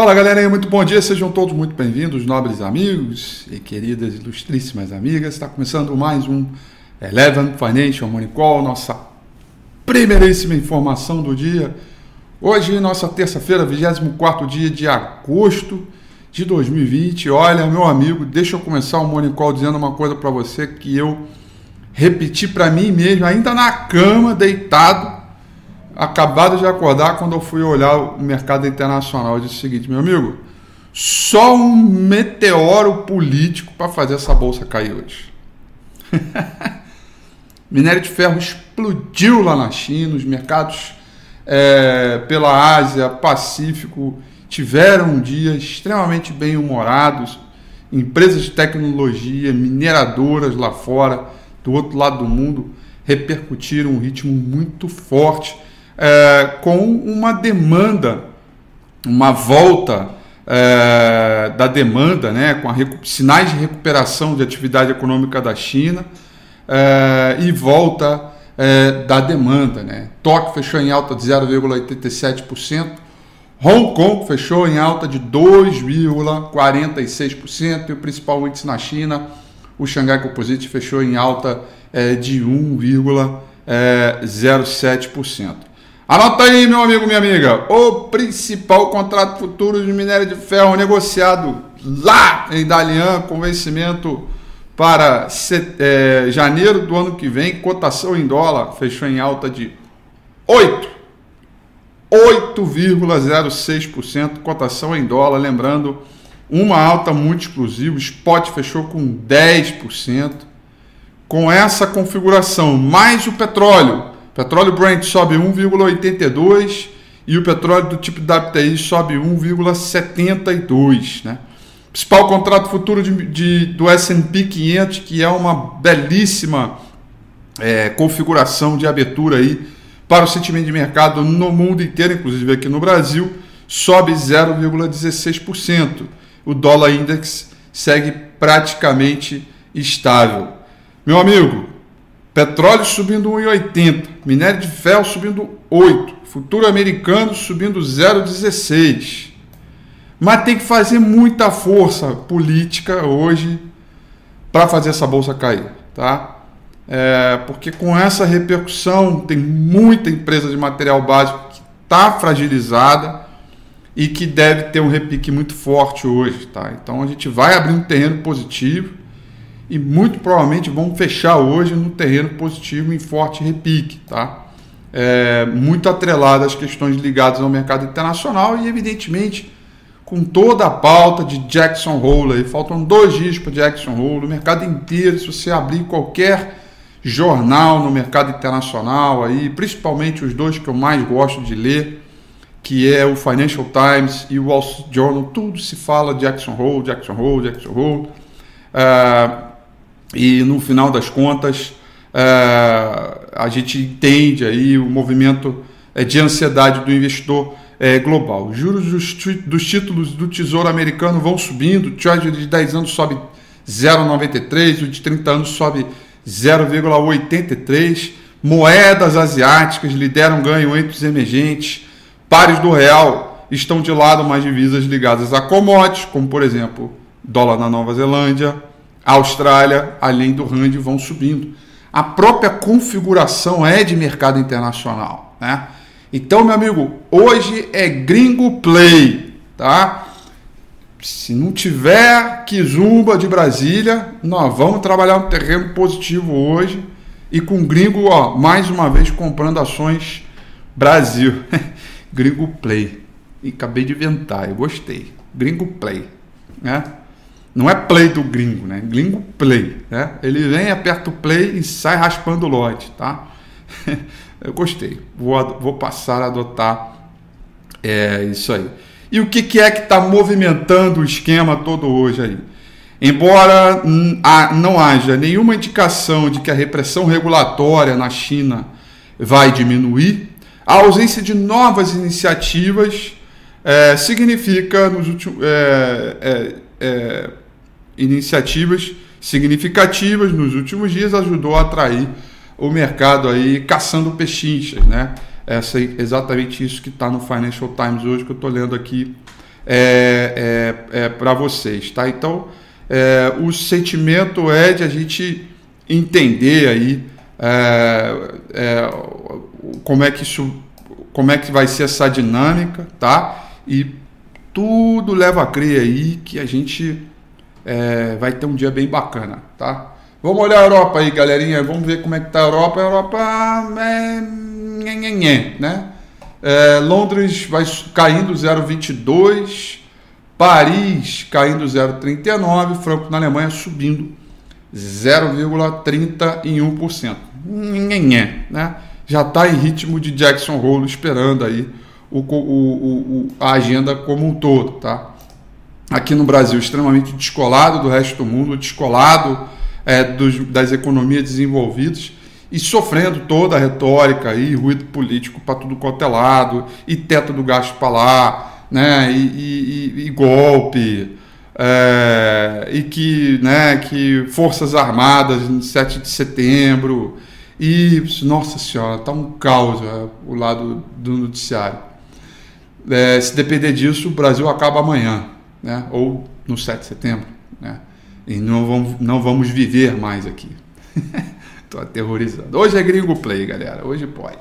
Fala galera, muito bom dia, sejam todos muito bem-vindos, nobres amigos e queridas ilustríssimas amigas. Está começando mais um Eleven Financial Money Call, nossa primeiríssima informação do dia. Hoje, nossa terça-feira, 24 dia de agosto de 2020. Olha, meu amigo, deixa eu começar o Money Call dizendo uma coisa para você que eu repeti para mim mesmo, ainda na cama, deitado, acabado de acordar quando eu fui olhar o mercado internacional. Eu disse o seguinte, meu amigo, só um meteoro político para fazer essa bolsa cair hoje. Minério de ferro explodiu lá na China, os mercados é, pela Ásia, Pacífico tiveram um dia extremamente bem humorados. Empresas de tecnologia, mineradoras lá fora, do outro lado do mundo, repercutiram um ritmo muito forte é, com uma demanda, uma volta é, da demanda, né, com sinais de recuperação de atividade econômica da China é, e volta da demanda. Né. Tóquio fechou em alta de 0,87%, Hong Kong fechou em alta de 2,46% e o principal índice na China, o Xangai Composite, fechou em alta de 1,07%. Anota aí, meu amigo, minha amiga. O principal contrato futuro de minério de ferro negociado lá em Dalian, com vencimento para é, janeiro do ano que vem, cotação em dólar, fechou em alta de 8. 8,06% cotação em dólar, lembrando, uma alta muito explosiva, spot fechou com 10%. Com essa configuração, mais o petróleo, Petróleo Brent sobe 1,82 e o petróleo do tipo WTI sobe 1,72, né? Principal contrato futuro de, de do S&P 500, que é uma belíssima é, configuração de abertura aí para o sentimento de mercado no mundo inteiro, inclusive aqui no Brasil, sobe 0,16%. O dólar index segue praticamente estável. Meu amigo, Petróleo subindo 1,80. Minério de ferro subindo 8. Futuro americano subindo 0,16. Mas tem que fazer muita força política hoje para fazer essa bolsa cair, tá? É, porque com essa repercussão tem muita empresa de material básico que está fragilizada e que deve ter um repique muito forte hoje, tá? Então a gente vai abrir um terreno positivo e muito provavelmente vão fechar hoje no terreno positivo em forte repique, tá? É, muito atrelado às questões ligadas ao mercado internacional e, evidentemente, com toda a pauta de Jackson Hole. Aí, faltam dois dias para Jackson Hole. O mercado inteiro, se você abrir qualquer jornal no mercado internacional, aí, principalmente os dois que eu mais gosto de ler, que é o Financial Times e o Wall Street Journal, tudo se fala Jackson Hole, Jackson Hole, Jackson Hole. Uh, e no final das contas é, a gente entende aí o movimento é, de ansiedade do investidor é, global. Os juros dos, dos, títulos do Tesouro Americano vão subindo, o Treasury de 10 anos sobe 0,93, o de 30 anos sobe 0,83. Moedas asiáticas lideram ganho entre os emergentes. Pares do real estão de lado, mas divisas ligadas a commodities, como por exemplo dólar na Nova Zelândia, a Austrália, além do RAND, vão subindo. A própria configuração é de mercado internacional, né? Então, meu amigo, hoje é gringo play, tá? Se não tiver Kizumba de Brasília, nós vamos trabalhar um terreno positivo hoje e com gringo, ó, mais uma vez comprando ações Brasil. gringo play. E acabei de inventar, eu gostei. Gringo play, né? Não é play do gringo, né? Gringo play, né? Ele vem, aperta o play e sai raspando o lote, tá? Eu gostei. Vou, vou passar a adotar é, isso aí. E o que, que é que está movimentando o esquema todo hoje aí? Embora não haja nenhuma indicação de que a repressão regulatória na China vai diminuir, a ausência de novas iniciativas é, significa nos últimos, é, é, é iniciativas significativas nos últimos dias ajudou a atrair o mercado aí caçando pechinchas, né? Essa é exatamente isso que está no Financial Times hoje que eu estou lendo aqui é, é, é para vocês, tá? Então, é, o sentimento é de a gente entender aí é, como é que isso, como é que vai ser essa dinâmica, tá? E tudo leva a crer aí que a gente é, vai ter um dia bem bacana, tá? Vamos olhar a Europa aí, galerinha. Vamos ver como é que tá a Europa. A Europa é... né? É, Londres vai caindo 0,22. Paris caindo 0,39. Franco na Alemanha subindo 0,31%. Né? Já está em ritmo de Jackson Hole esperando aí o, o, o, a agenda como um todo, tá? Aqui no Brasil, extremamente descolado do resto do mundo, descolado é, dos, das economias desenvolvidas e sofrendo toda a retórica e ruído político para tudo quanto é lado, e teto do gasto para lá, né, e, e, e golpe, é, e que, né, que Forças Armadas no 7 de setembro, e, nossa senhora, tá um caos é, o lado do noticiário. É, se depender disso, o Brasil acaba amanhã, né, ou no 7 de setembro, né. E não vamos, não vamos viver mais aqui. Estou aterrorizando. Hoje é gringo play, galera. Hoje pode.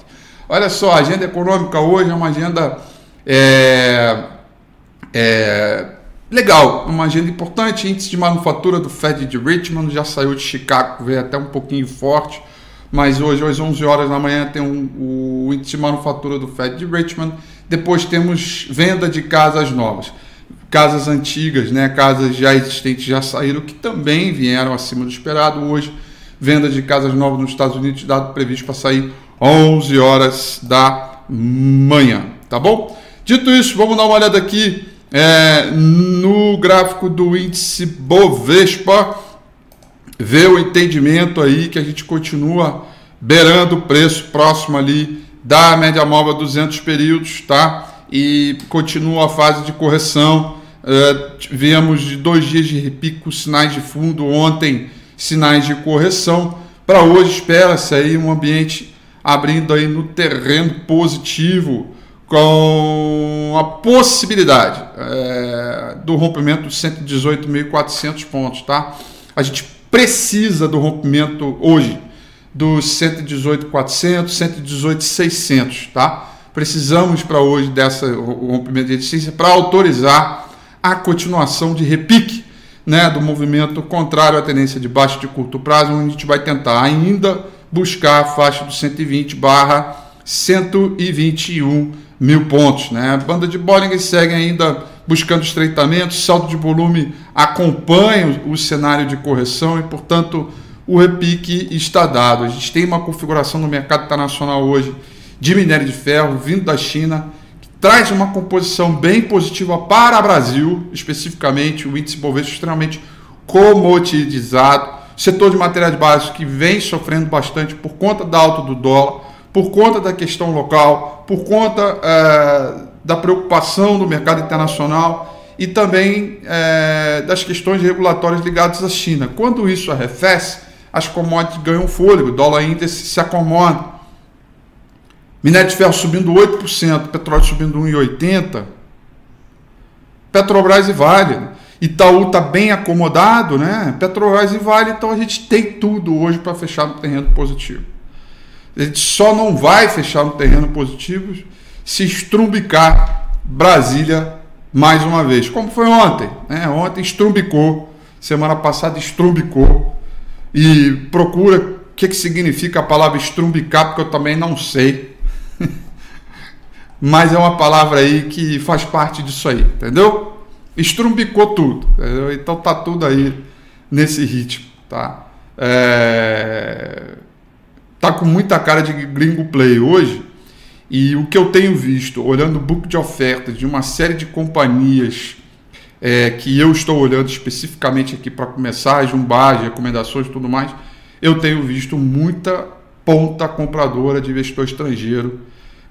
Olha só, a agenda econômica hoje é uma agenda é, é, legal, uma agenda importante. Índice de manufatura do Fed de Richmond já saiu de Chicago, veio até um pouquinho forte. Mas hoje, às 11 horas da manhã, tem um, o índice de manufatura do Fed de Richmond. Depois temos venda de casas novas casas antigas, né, casas já existentes já saíram, que também vieram acima do esperado. Hoje, venda de casas novas nos Estados Unidos, dado previsto para sair 11 horas da manhã, tá bom? Dito isso, vamos dar uma olhada aqui é, no gráfico do índice Bovespa, ver o entendimento aí que a gente continua beirando o preço próximo ali da média móvel 200 períodos, tá? E continua a fase de correção Viemos de dois dias de repico, sinais de fundo, ontem sinais de correção. Para hoje espera-se aí um ambiente abrindo aí no terreno positivo com a possibilidade é, do rompimento de 118.400 pontos, tá? A gente precisa do rompimento hoje dos 118.400, 118.600, tá? Precisamos para hoje dessa rompimento de resistência para autorizar a continuação de repique né, do movimento contrário à tendência de baixo de curto prazo, onde a gente vai tentar ainda buscar a faixa dos 120 barra 121 mil pontos. Né? A banda de Bollinger segue ainda buscando estreitamento, salto de volume acompanha o cenário de correção e, portanto, o repique está dado. A gente tem uma configuração no mercado internacional hoje de minério de ferro vindo da China traz uma composição bem positiva para o Brasil, especificamente o índice Bovespa extremamente comoditizado, setor de materiais básicos que vem sofrendo bastante por conta da alta do dólar, por conta da questão local, por conta é, da preocupação do mercado internacional e também é, das questões regulatórias ligadas à China. Quando isso arrefece, as commodities ganham fôlego, o dólar índice se acomoda. Minério de ferro subindo 8%, petróleo subindo 1,80%. Petrobras e Vale. Itaú está bem acomodado, né? Petrobras e Vale, então a gente tem tudo hoje para fechar no terreno positivo. A gente só não vai fechar no terreno positivo se estrumbicar Brasília mais uma vez, como foi ontem. Né? Ontem estrumbicou, semana passada estrumbicou. E procura o que, que significa a palavra estrumbicar, porque eu também não sei. Mas é uma palavra aí que faz parte disso aí, entendeu? Estrumbicou tudo, entendeu? Então tá tudo aí nesse ritmo, tá? É... Tá com muita cara de gringo play hoje. E o que eu tenho visto, olhando o book de ofertas de uma série de companhias é, que eu estou olhando especificamente aqui para começar, jumbagem, recomendações e tudo mais, eu tenho visto muita ponta compradora de investidor estrangeiro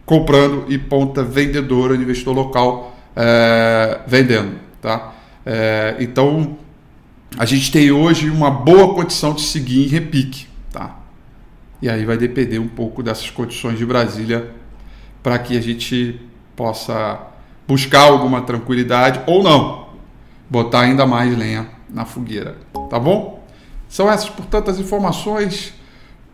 comprando e ponta vendedora de investidor local é, vendendo. Tá? É, então, a gente tem hoje uma boa condição de seguir em repique. Tá? E aí vai depender um pouco dessas condições de Brasília para que a gente possa buscar alguma tranquilidade ou não, botar ainda mais lenha na fogueira, tá bom? São essas, portanto, as informações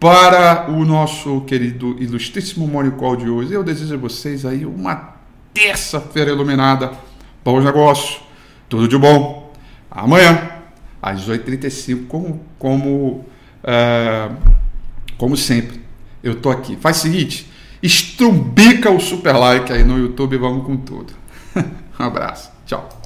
para o nosso querido ilustríssimo Morning Call de hoje. Eu desejo a vocês aí uma terça-feira iluminada, bons negócios, tudo de bom. Amanhã, às 8h35, como, como, é, como sempre, eu tô aqui. Faz o seguinte, estrumbica o super like aí no YouTube e vamos com tudo. um abraço. Tchau.